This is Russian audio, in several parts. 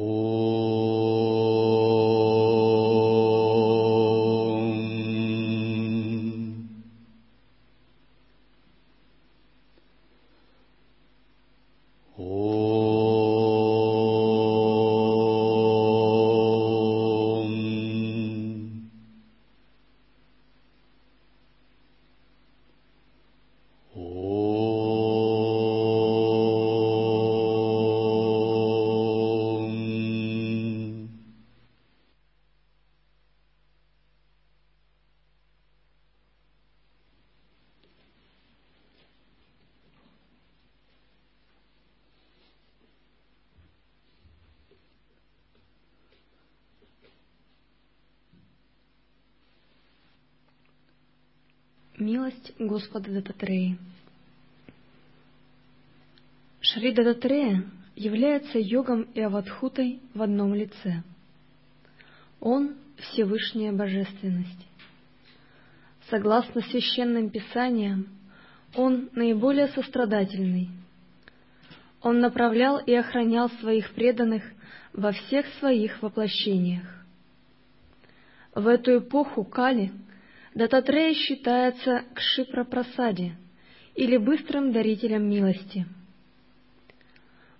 お Милость Господа Дататреи Шри Дататрея является йогом и аватхутой в одном лице. Он — Всевышняя Божественность. Согласно священным писаниям, он наиболее сострадательный. Он направлял и охранял своих преданных во всех своих воплощениях. В эту эпоху Кали Дататрея считается Кшипра Прасади или быстрым дарителем милости.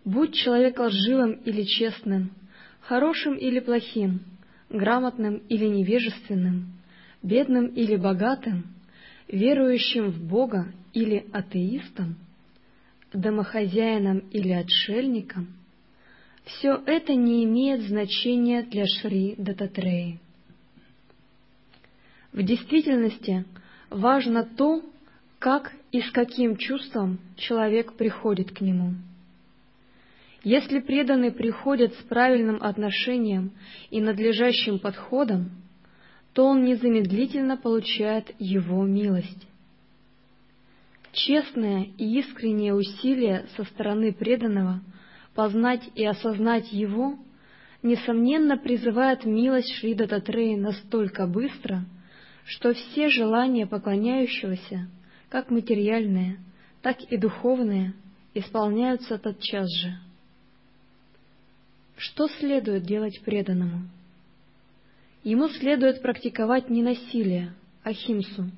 Будь человек лживым или честным, хорошим или плохим, грамотным или невежественным, бедным или богатым, верующим в Бога или атеистом, домохозяином или отшельником, все это не имеет значения для Шри Дататреи. В действительности важно то, как и с каким чувством человек приходит к нему. Если преданный приходит с правильным отношением и надлежащим подходом, то он незамедлительно получает его милость. Честное и искреннее усилие со стороны преданного познать и осознать его, несомненно, призывает милость Шри Дататреи настолько быстро, что все желания поклоняющегося, как материальные, так и духовные, исполняются тотчас же. Что следует делать преданному? Ему следует практиковать не насилие, а химсу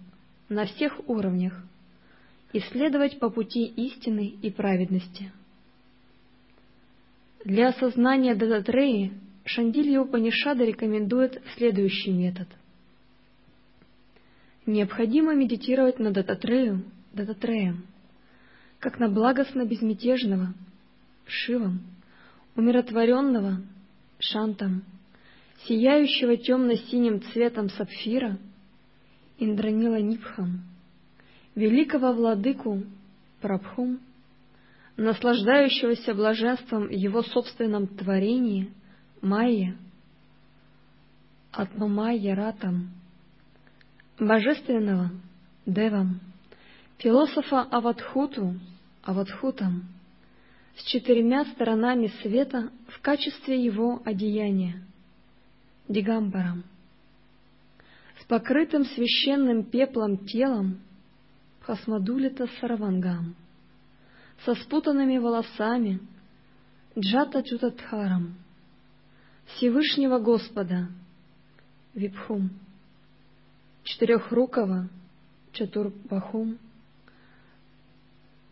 на всех уровнях и следовать по пути истины и праведности. Для осознания Дататреи Шандилья Упанишада рекомендует следующий метод. Необходимо медитировать на Дататрею, Дататреем, как на благостно безмятежного, Шивом, умиротворенного, Шантом, сияющего темно-синим цветом сапфира, Индранила Нипхам, великого владыку Прабхум, наслаждающегося блаженством его собственном творении, Майя, Атмамайя Ратам, божественного Девам, философа Аватхуту, Аватхутам, с четырьмя сторонами света в качестве его одеяния, Дигамбарам, с покрытым священным пеплом телом, Хасмадулита Саравангам, со спутанными волосами, Джата Чутатхарам, Всевышнего Господа, Випхум, четырехрукого, Чатурбахум.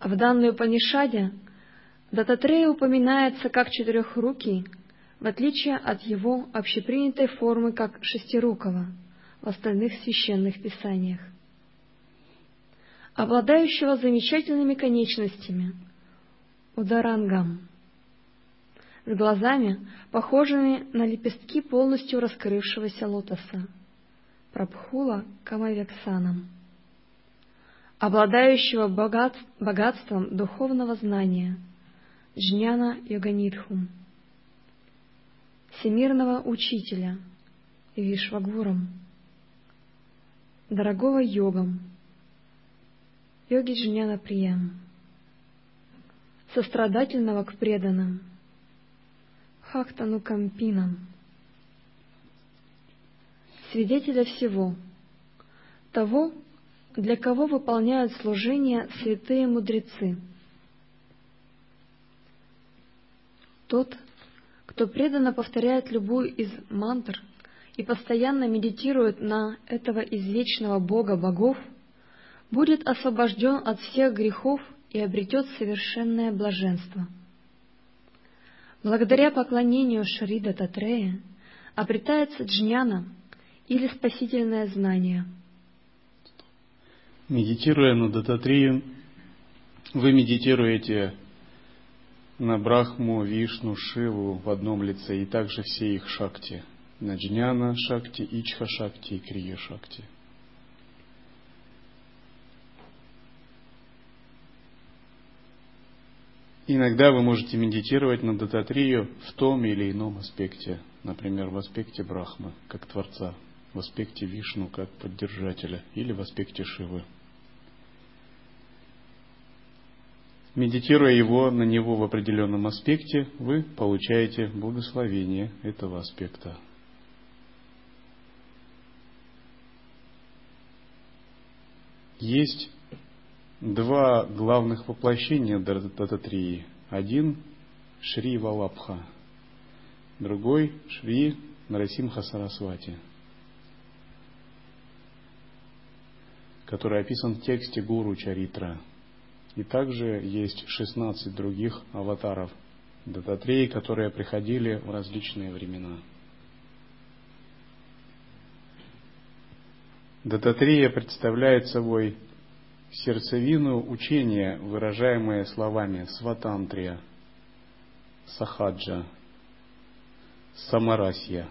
А в данной Панишаде Дататрея упоминается как четырехрукий, в отличие от его общепринятой формы как шестирукого в остальных священных писаниях. Обладающего замечательными конечностями, ударангам, с глазами, похожими на лепестки полностью раскрывшегося лотоса, Прабхула Камавексаном, обладающего богат, богатством духовного знания, Джняна Йоганидхум, всемирного учителя, Вишвагуром, дорогого йогом, йоги Джняна Приям, сострадательного к преданным, Хактану Кампинам, свидетеля всего, того, для кого выполняют служение святые мудрецы. Тот, Кто преданно повторяет любую из мантр и постоянно медитирует на этого извечного Бога богов, будет освобожден от всех грехов и обретет совершенное блаженство. Благодаря поклонению Шрида Татрея обретается джняна или спасительное знание. Медитируя на Дататрию, вы медитируете на Брахму, Вишну, Шиву в одном лице и также все их шакти. На Джняна Шакти, Ичха Шакти и Крия Шакти. Иногда вы можете медитировать на Дататрию в том или ином аспекте, например, в аспекте Брахмы, как Творца, в аспекте Вишну, как поддержателя, или в аспекте Шивы. Медитируя его на него в определенном аспекте, вы получаете благословение этого аспекта. Есть два главных воплощения Дататрии. Один – Шри Валабха, другой – Шри Нарасимха Сарасвати, который описан в тексте Гуру Чаритра – и также есть 16 других аватаров Дататреи, которые приходили в различные времена. Дататрея представляет собой сердцевину учения, выражаемое словами сватантрия, сахаджа, самарасья.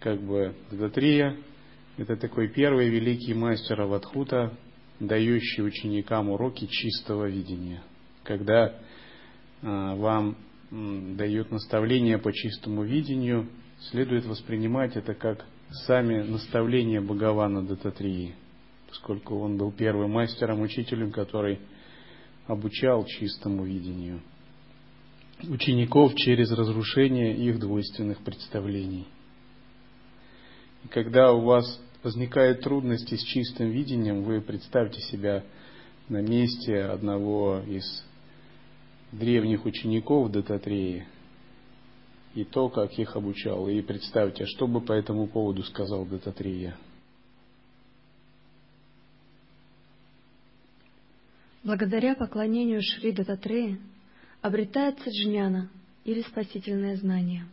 Как бы Дататрия – это такой первый великий мастер Аватхута, дающий ученикам уроки чистого видения. Когда а, вам дают наставления по чистому видению, следует воспринимать это как сами наставления Бхагавана Дататрии, поскольку он был первым мастером, учителем, который обучал чистому видению учеников через разрушение их двойственных представлений. И когда у вас возникают трудности с чистым видением, вы представьте себя на месте одного из древних учеников Дататреи и то, как их обучал. И представьте, что бы по этому поводу сказал Дататрея. Благодаря поклонению Шри Дататрея обретается джняна или спасительное знание.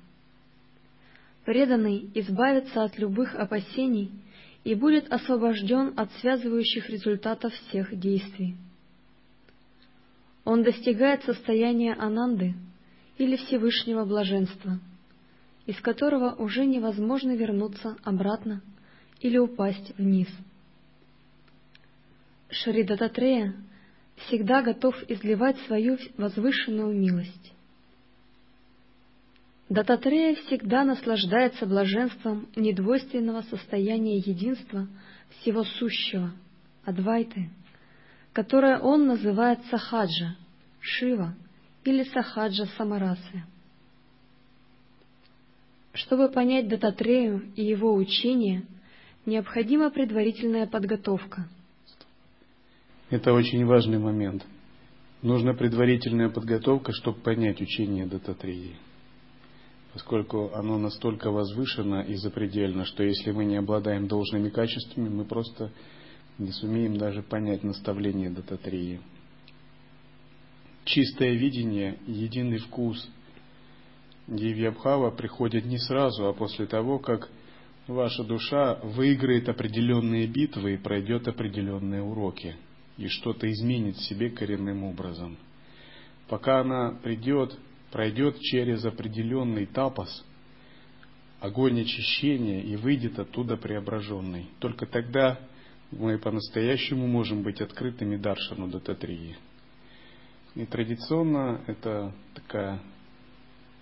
Преданный избавится от любых опасений – и будет освобожден от связывающих результатов всех действий. Он достигает состояния ананды или Всевышнего блаженства, из которого уже невозможно вернуться обратно или упасть вниз. Шридататрея всегда готов изливать свою возвышенную милость. Дататрея всегда наслаждается блаженством недвойственного состояния единства всего сущего, Адвайты, которое он называет Сахаджа, Шива или Сахаджа Самарасы. Чтобы понять Дататрею и его учение, необходима предварительная подготовка. Это очень важный момент. Нужна предварительная подготовка, чтобы понять учение Дататреи поскольку оно настолько возвышено и запредельно, что если мы не обладаем должными качествами, мы просто не сумеем даже понять наставление Дататрии. Чистое видение, единый вкус Дивьябхава приходит не сразу, а после того, как ваша душа выиграет определенные битвы и пройдет определенные уроки, и что-то изменит в себе коренным образом. Пока она придет пройдет через определенный тапос, огонь очищения и выйдет оттуда преображенный. Только тогда мы по-настоящему можем быть открытыми Даршану Дататрии. И традиционно это такая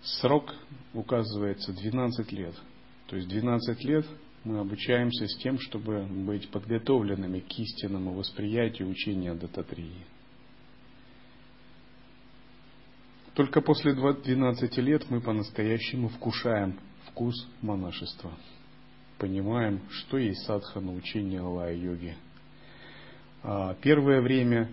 срок указывается 12 лет. То есть 12 лет мы обучаемся с тем, чтобы быть подготовленными к истинному восприятию учения Дататрии. Только после 12 лет мы по-настоящему вкушаем вкус монашества. Понимаем, что есть садхана учения Алая-йоги. А первое время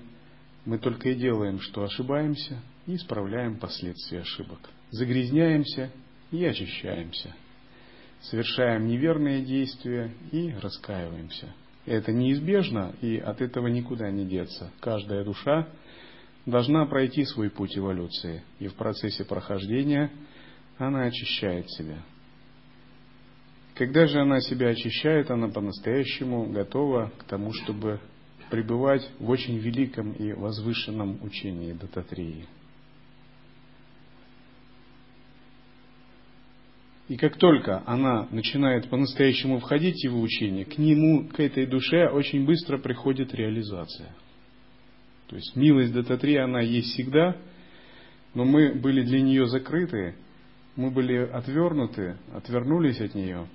мы только и делаем, что ошибаемся и исправляем последствия ошибок. загрязняемся и очищаемся. Совершаем неверные действия и раскаиваемся. Это неизбежно, и от этого никуда не деться. Каждая душа должна пройти свой путь эволюции, и в процессе прохождения она очищает себя. Когда же она себя очищает, она по-настоящему готова к тому, чтобы пребывать в очень великом и возвышенном учении Дататрии. И как только она начинает по-настоящему входить в его учение, к нему, к этой душе очень быстро приходит реализация. То есть милость Дататрии, она есть всегда, но мы были для нее закрыты, мы были отвернуты, отвернулись от нее,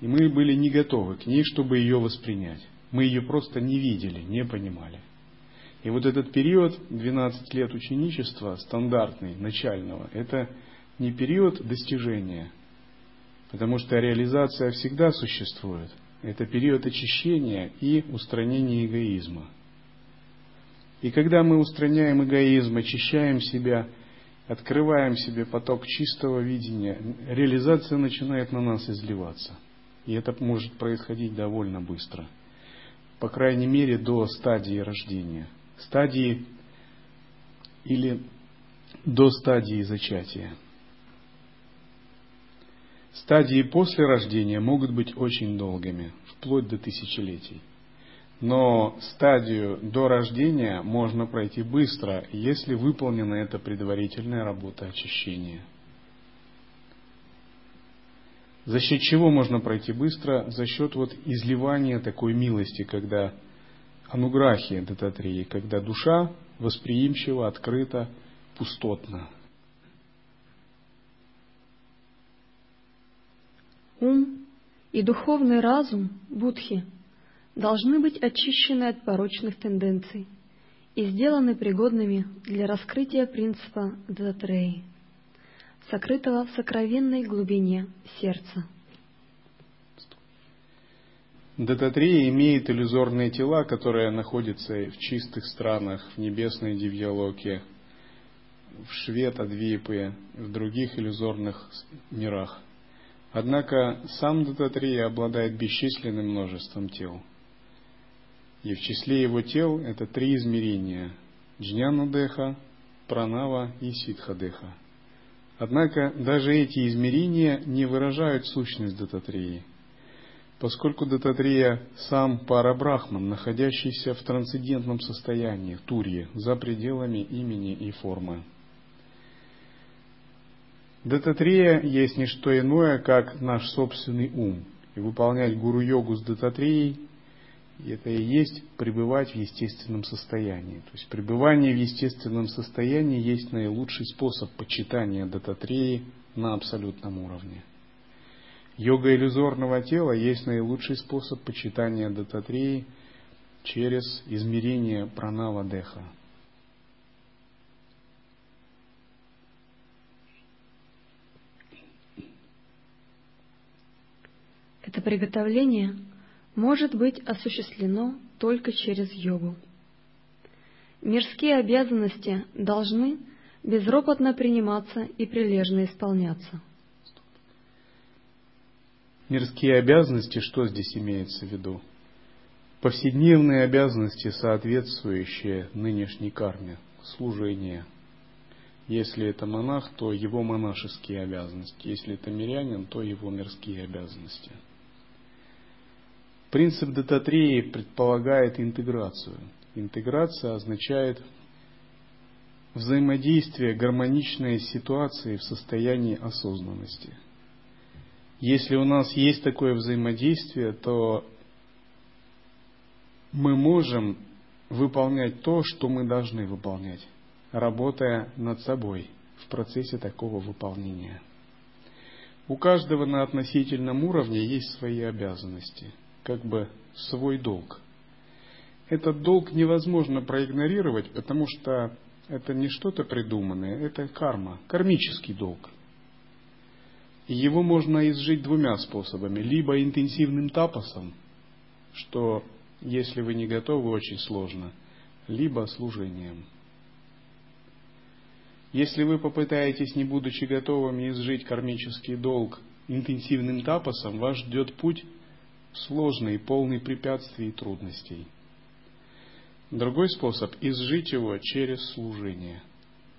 и мы были не готовы к ней, чтобы ее воспринять. Мы ее просто не видели, не понимали. И вот этот период, 12 лет ученичества, стандартный, начального, это не период достижения, потому что реализация всегда существует. Это период очищения и устранения эгоизма. И когда мы устраняем эгоизм, очищаем себя, открываем себе поток чистого видения, реализация начинает на нас изливаться. И это может происходить довольно быстро – по крайней мере, до стадии рождения, стадии или до стадии зачатия. Стадии после рождения могут быть очень долгими, вплоть до тысячелетий. Но стадию до рождения можно пройти быстро, если выполнена эта предварительная работа очищения – за счет чего можно пройти быстро? За счет вот изливания такой милости, когда ануграхи дататрии, когда душа восприимчива, открыта, пустотна. Ум и духовный разум Будхи должны быть очищены от порочных тенденций и сделаны пригодными для раскрытия принципа Дататреи сокрытого в сокровенной глубине сердца. Дататрия имеет иллюзорные тела, которые находятся в чистых странах, в небесной Дивьялоке, в Швета-Двипе, в других иллюзорных мирах. Однако сам Дататрия обладает бесчисленным множеством тел. И в числе его тел это три измерения – Джняна-деха, Пранава и Ситха-деха – Однако даже эти измерения не выражают сущность Дататрии, поскольку Дататрия сам Парабрахман, находящийся в трансцендентном состоянии, Турье, за пределами имени и формы. Дататрия есть не что иное, как наш собственный ум, и выполнять гуру-йогу с Дататрией это и есть пребывать в естественном состоянии. То есть пребывание в естественном состоянии есть наилучший способ почитания дататреи на абсолютном уровне. Йога иллюзорного тела есть наилучший способ почитания дататреи через измерение пранава деха. Это приготовление может быть осуществлено только через йогу. Мирские обязанности должны безропотно приниматься и прилежно исполняться. Мирские обязанности, что здесь имеется в виду? Повседневные обязанности, соответствующие нынешней карме, служение. Если это монах, то его монашеские обязанности. Если это мирянин, то его мирские обязанности – Принцип дататрии предполагает интеграцию. Интеграция означает взаимодействие гармоничной ситуации в состоянии осознанности. Если у нас есть такое взаимодействие, то мы можем выполнять то, что мы должны выполнять, работая над собой в процессе такого выполнения. У каждого на относительном уровне есть свои обязанности – как бы свой долг. Этот долг невозможно проигнорировать, потому что это не что-то придуманное, это карма, кармический долг. Его можно изжить двумя способами. Либо интенсивным тапосом, что, если вы не готовы, очень сложно, либо служением. Если вы попытаетесь, не будучи готовыми, изжить кармический долг интенсивным тапосом, вас ждет путь сложный, полный препятствий и трудностей. Другой способ – изжить его через служение.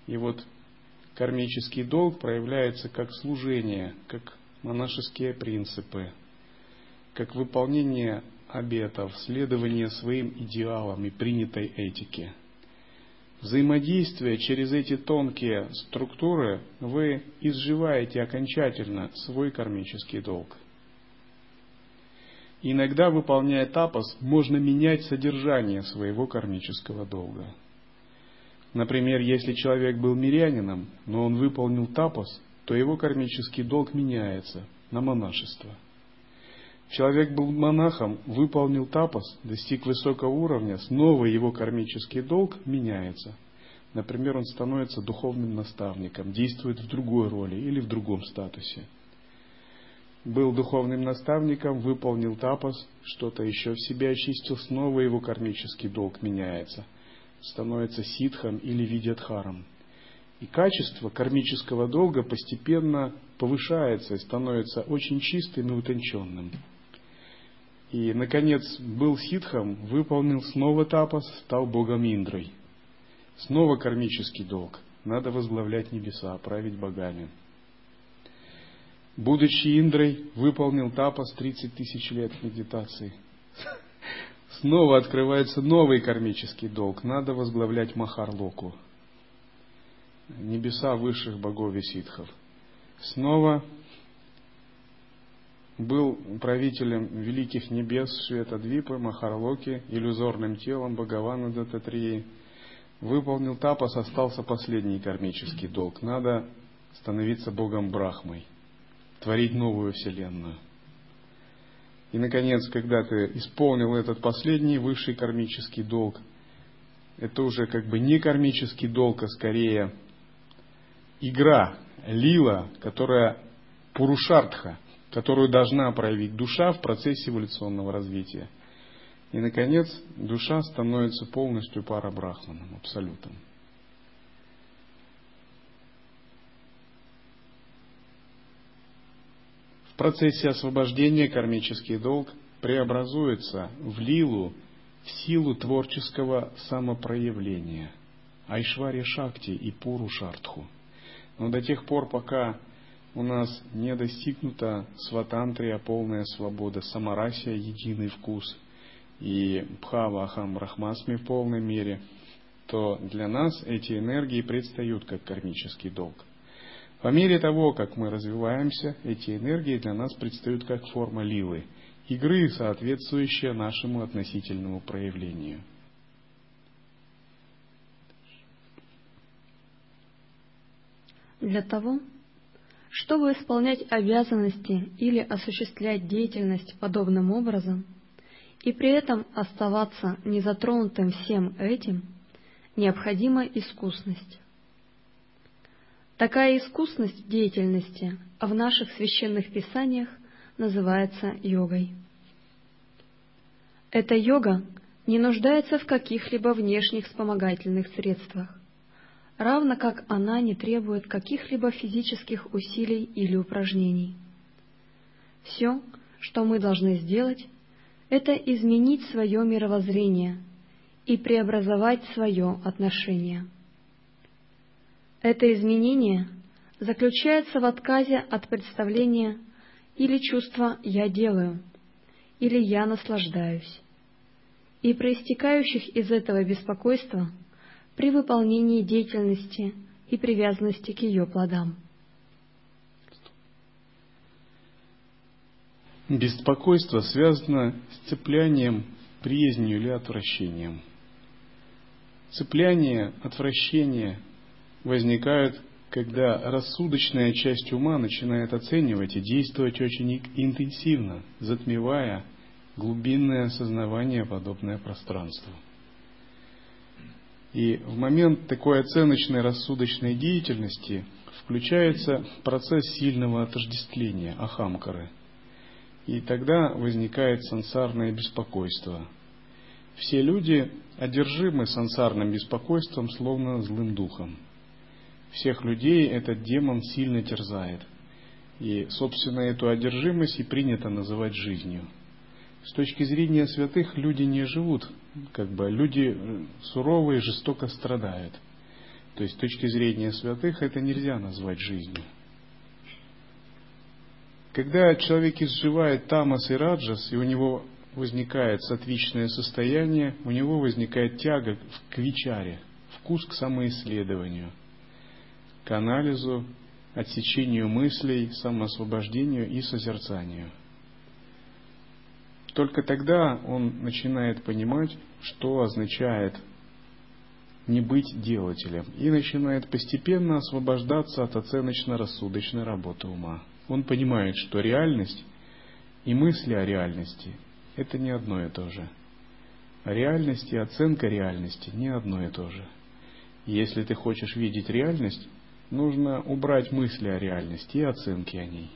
И вот кармический долг проявляется как служение, как монашеские принципы, как выполнение обетов, следование своим идеалам и принятой этике. Взаимодействие через эти тонкие структуры вы изживаете окончательно свой кармический долг. Иногда, выполняя тапос, можно менять содержание своего кармического долга. Например, если человек был мирянином, но он выполнил тапос, то его кармический долг меняется на монашество. Человек был монахом, выполнил тапос, достиг высокого уровня, снова его кармический долг меняется. Например, он становится духовным наставником, действует в другой роли или в другом статусе – был духовным наставником, выполнил тапос, что-то еще в себе очистил, снова его кармический долг меняется, становится ситхом или видятхаром. И качество кармического долга постепенно повышается и становится очень чистым и утонченным. И, наконец, был ситхом, выполнил снова тапос, стал богом Индрой. Снова кармический долг. Надо возглавлять небеса, править богами будучи Индрой, выполнил тапас 30 тысяч лет медитации. Снова открывается новый кармический долг. Надо возглавлять Махарлоку. Небеса высших богов и ситхов. Снова был правителем великих небес Шветадвипы, Махарлоки, иллюзорным телом Бхагавана Дататрии. Выполнил тапас, остался последний кармический долг. Надо становиться богом Брахмой – творить новую вселенную. И, наконец, когда ты исполнил этот последний высший кармический долг, это уже как бы не кармический долг, а скорее игра, лила, которая пурушартха, которую должна проявить душа в процессе эволюционного развития. И, наконец, душа становится полностью парабрахманом, абсолютом. Процессе освобождения кармический долг преобразуется в лилу, в силу творческого самопроявления, Айшвари Шакти и Пуру Шартху. Но до тех пор, пока у нас не достигнута сватантрия, полная свобода, самарасия, единый вкус, и бхава ахам брахмасми в полной мере, то для нас эти энергии предстают как кармический долг. По мере того, как мы развиваемся, эти энергии для нас предстают как форма лилы, игры, соответствующая нашему относительному проявлению. Для того, чтобы исполнять обязанности или осуществлять деятельность подобным образом, и при этом оставаться незатронутым всем этим, необходима искусность. Такая искусность в деятельности в наших священных писаниях называется йогой. Эта йога не нуждается в каких-либо внешних вспомогательных средствах, равно как она не требует каких-либо физических усилий или упражнений. Все, что мы должны сделать, это изменить свое мировоззрение и преобразовать свое отношение – это изменение заключается в отказе от представления или чувства «я делаю» или «я наслаждаюсь» и проистекающих из этого беспокойства при выполнении деятельности и привязанности к ее плодам. Беспокойство связано с цеплянием, приязнью или отвращением. Цепляние, отвращение возникают, когда рассудочная часть ума начинает оценивать и действовать очень интенсивно, затмевая глубинное осознавание подобное пространству. И в момент такой оценочной рассудочной деятельности включается процесс сильного отождествления ахамкары. И тогда возникает сансарное беспокойство. Все люди одержимы сансарным беспокойством, словно злым духом – всех людей этот демон сильно терзает. И, собственно, эту одержимость и принято называть жизнью. С точки зрения святых люди не живут, как бы люди суровые, жестоко страдают. То есть с точки зрения святых это нельзя назвать жизнью. Когда человек изживает тамас и раджас, и у него возникает сатвичное состояние, у него возникает тяга к вичаре, вкус к самоисследованию, к анализу, отсечению мыслей, самоосвобождению и созерцанию. Только тогда он начинает понимать, что означает не быть делателем, и начинает постепенно освобождаться от оценочно-рассудочной работы ума. Он понимает, что реальность и мысли о реальности – это не одно и то же. Реальность и оценка реальности не одно и то же. Если ты хочешь видеть реальность, нужно убрать мысли о реальности и оценки о ней.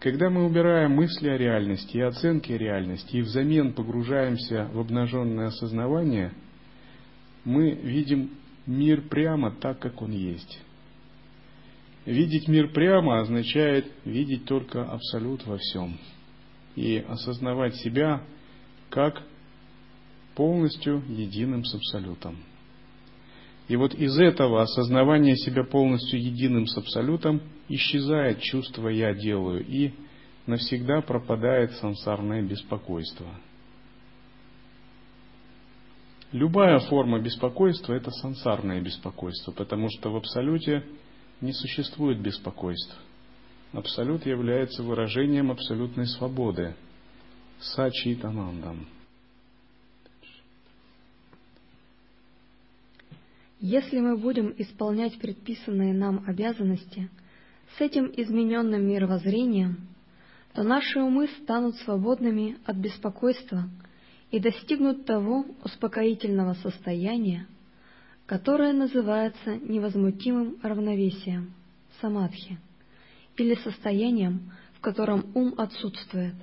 Когда мы убираем мысли о реальности и оценки реальности и взамен погружаемся в обнаженное осознавание, мы видим мир прямо так, как он есть. Видеть мир прямо означает видеть только абсолют во всем и осознавать себя как полностью единым с абсолютом. И вот из этого осознавания себя полностью единым с абсолютом исчезает чувство «я делаю» и навсегда пропадает сансарное беспокойство. Любая форма беспокойства – это сансарное беспокойство, потому что в абсолюте не существует беспокойств. Абсолют является выражением абсолютной свободы, сачитанандам. Если мы будем исполнять предписанные нам обязанности с этим измененным мировоззрением, то наши умы станут свободными от беспокойства и достигнут того успокоительного состояния, которое называется невозмутимым равновесием, самадхи, или состоянием, в котором ум отсутствует.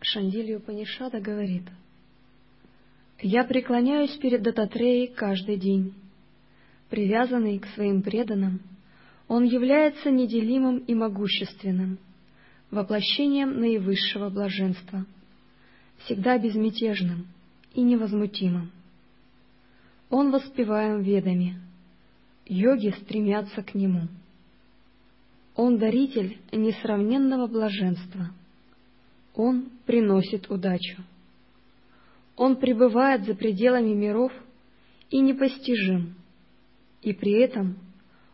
Шандилью Панишада говорит, «Я преклоняюсь перед Дататреей каждый день. Привязанный к своим преданным, он является неделимым и могущественным, воплощением наивысшего блаженства, всегда безмятежным, и невозмутимым. Он воспеваем ведами. Йоги стремятся к нему. Он даритель несравненного блаженства. Он приносит удачу. Он пребывает за пределами миров и непостижим, и при этом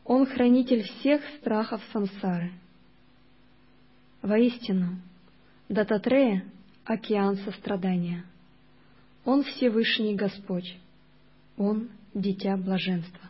он хранитель всех страхов сансары. Воистину, Дататрея — океан сострадания — он Всевышний Господь, Он — Дитя Блаженства.